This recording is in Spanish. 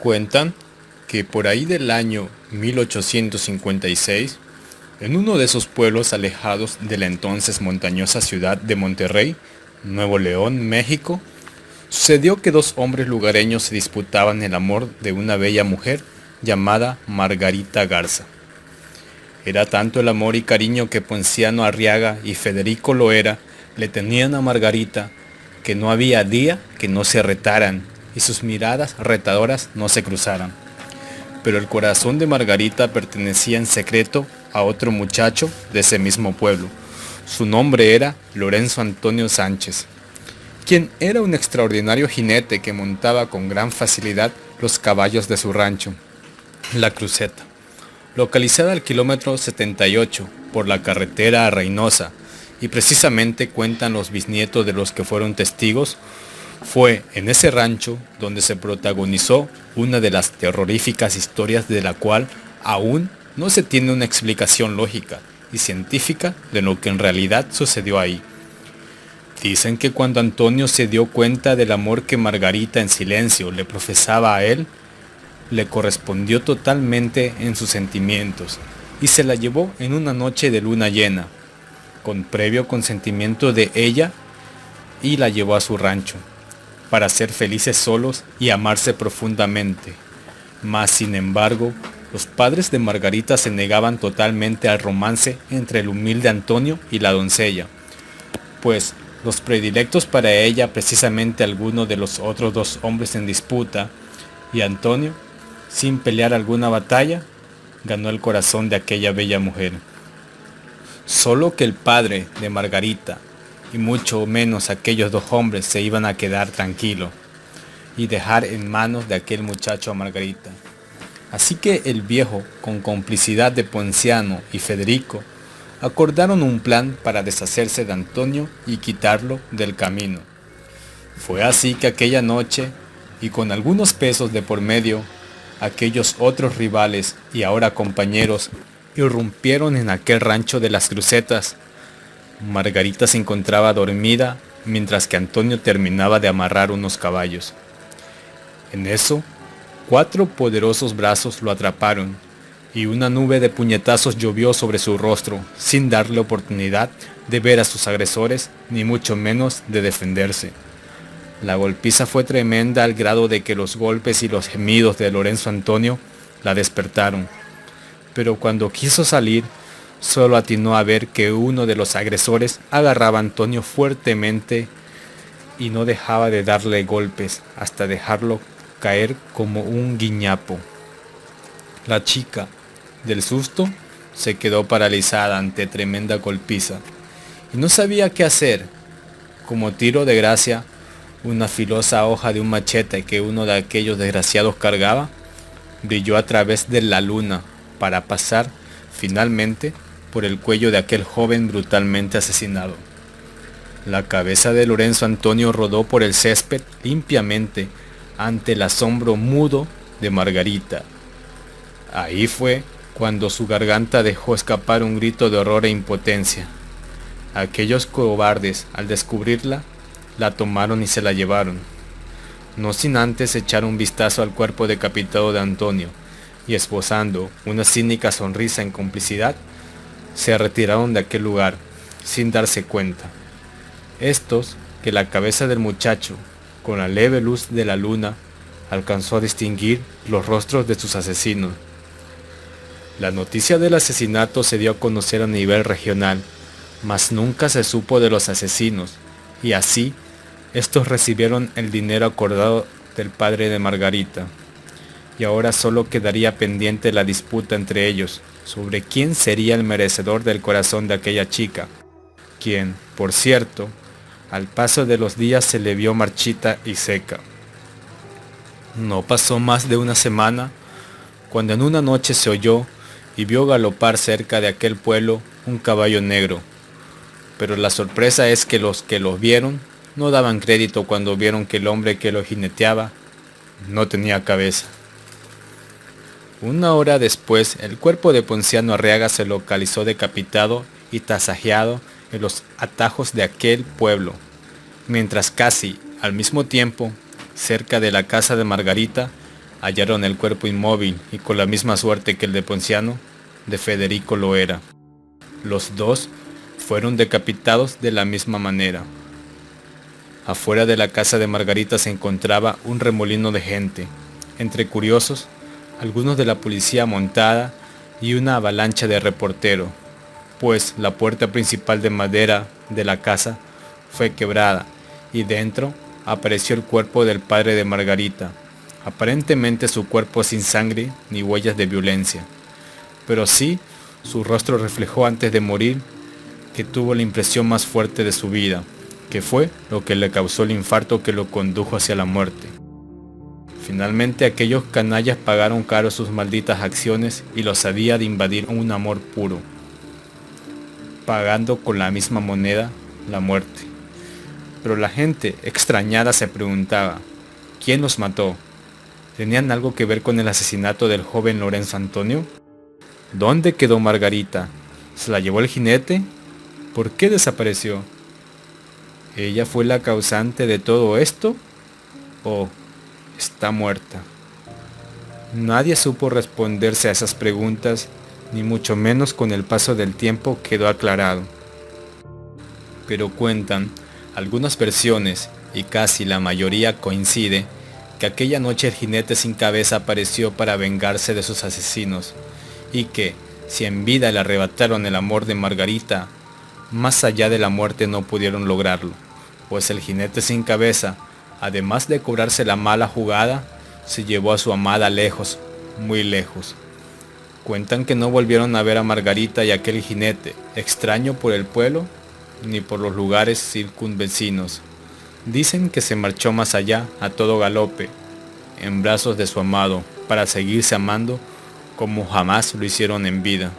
Cuentan que por ahí del año 1856, en uno de esos pueblos alejados de la entonces montañosa ciudad de Monterrey, Nuevo León, México, sucedió que dos hombres lugareños se disputaban el amor de una bella mujer llamada Margarita Garza. Era tanto el amor y cariño que Ponciano Arriaga y Federico Loera le tenían a Margarita que no había día que no se retaran y sus miradas retadoras no se cruzaran. Pero el corazón de Margarita pertenecía en secreto a otro muchacho de ese mismo pueblo. Su nombre era Lorenzo Antonio Sánchez, quien era un extraordinario jinete que montaba con gran facilidad los caballos de su rancho, la Cruceta. Localizada al kilómetro 78 por la carretera a Reynosa, y precisamente cuentan los bisnietos de los que fueron testigos, fue en ese rancho donde se protagonizó una de las terroríficas historias de la cual aún no se tiene una explicación lógica y científica de lo que en realidad sucedió ahí. Dicen que cuando Antonio se dio cuenta del amor que Margarita en silencio le profesaba a él, le correspondió totalmente en sus sentimientos y se la llevó en una noche de luna llena, con previo consentimiento de ella, y la llevó a su rancho para ser felices solos y amarse profundamente. Mas, sin embargo, los padres de Margarita se negaban totalmente al romance entre el humilde Antonio y la doncella, pues los predilectos para ella precisamente alguno de los otros dos hombres en disputa, y Antonio, sin pelear alguna batalla, ganó el corazón de aquella bella mujer. Solo que el padre de Margarita y mucho menos aquellos dos hombres se iban a quedar tranquilos y dejar en manos de aquel muchacho a Margarita. Así que el viejo, con complicidad de Ponciano y Federico, acordaron un plan para deshacerse de Antonio y quitarlo del camino. Fue así que aquella noche, y con algunos pesos de por medio, aquellos otros rivales y ahora compañeros irrumpieron en aquel rancho de las crucetas Margarita se encontraba dormida mientras que Antonio terminaba de amarrar unos caballos. En eso, cuatro poderosos brazos lo atraparon y una nube de puñetazos llovió sobre su rostro sin darle oportunidad de ver a sus agresores ni mucho menos de defenderse. La golpiza fue tremenda al grado de que los golpes y los gemidos de Lorenzo Antonio la despertaron. Pero cuando quiso salir, Solo atinó a ver que uno de los agresores agarraba a Antonio fuertemente y no dejaba de darle golpes hasta dejarlo caer como un guiñapo. La chica, del susto, se quedó paralizada ante tremenda golpiza y no sabía qué hacer. Como tiro de gracia, una filosa hoja de un machete que uno de aquellos desgraciados cargaba brilló a través de la luna para pasar finalmente por el cuello de aquel joven brutalmente asesinado. La cabeza de Lorenzo Antonio rodó por el césped limpiamente ante el asombro mudo de Margarita. Ahí fue cuando su garganta dejó escapar un grito de horror e impotencia. Aquellos cobardes, al descubrirla, la tomaron y se la llevaron, no sin antes echar un vistazo al cuerpo decapitado de Antonio, y esbozando una cínica sonrisa en complicidad, se retiraron de aquel lugar sin darse cuenta. Estos, que la cabeza del muchacho, con la leve luz de la luna, alcanzó a distinguir los rostros de sus asesinos. La noticia del asesinato se dio a conocer a nivel regional, mas nunca se supo de los asesinos, y así, estos recibieron el dinero acordado del padre de Margarita. Y ahora solo quedaría pendiente la disputa entre ellos, sobre quién sería el merecedor del corazón de aquella chica, quien, por cierto, al paso de los días se le vio marchita y seca. No pasó más de una semana cuando en una noche se oyó y vio galopar cerca de aquel pueblo un caballo negro. Pero la sorpresa es que los que lo vieron no daban crédito cuando vieron que el hombre que lo jineteaba no tenía cabeza. Una hora después, el cuerpo de Ponciano Arriaga se localizó decapitado y tasajeado en los atajos de aquel pueblo, mientras casi al mismo tiempo, cerca de la casa de Margarita, hallaron el cuerpo inmóvil y con la misma suerte que el de Ponciano, de Federico lo era. Los dos fueron decapitados de la misma manera. Afuera de la casa de Margarita se encontraba un remolino de gente, entre curiosos, algunos de la policía montada y una avalancha de reportero, pues la puerta principal de madera de la casa fue quebrada y dentro apareció el cuerpo del padre de Margarita, aparentemente su cuerpo sin sangre ni huellas de violencia, pero sí su rostro reflejó antes de morir que tuvo la impresión más fuerte de su vida, que fue lo que le causó el infarto que lo condujo hacia la muerte. Finalmente aquellos canallas pagaron caro sus malditas acciones y los había de invadir un amor puro, pagando con la misma moneda la muerte. Pero la gente extrañada se preguntaba, ¿quién los mató? ¿Tenían algo que ver con el asesinato del joven Lorenzo Antonio? ¿Dónde quedó Margarita? ¿Se la llevó el jinete? ¿Por qué desapareció? ¿Ella fue la causante de todo esto? ¿O está muerta? Nadie supo responderse a esas preguntas, ni mucho menos con el paso del tiempo quedó aclarado. Pero cuentan algunas versiones, y casi la mayoría coincide, que aquella noche el jinete sin cabeza apareció para vengarse de sus asesinos, y que, si en vida le arrebataron el amor de Margarita, más allá de la muerte no pudieron lograrlo pues el jinete sin cabeza, además de cobrarse la mala jugada, se llevó a su amada lejos, muy lejos. Cuentan que no volvieron a ver a Margarita y aquel jinete, extraño por el pueblo ni por los lugares circunvecinos. Dicen que se marchó más allá a todo galope, en brazos de su amado, para seguirse amando como jamás lo hicieron en vida.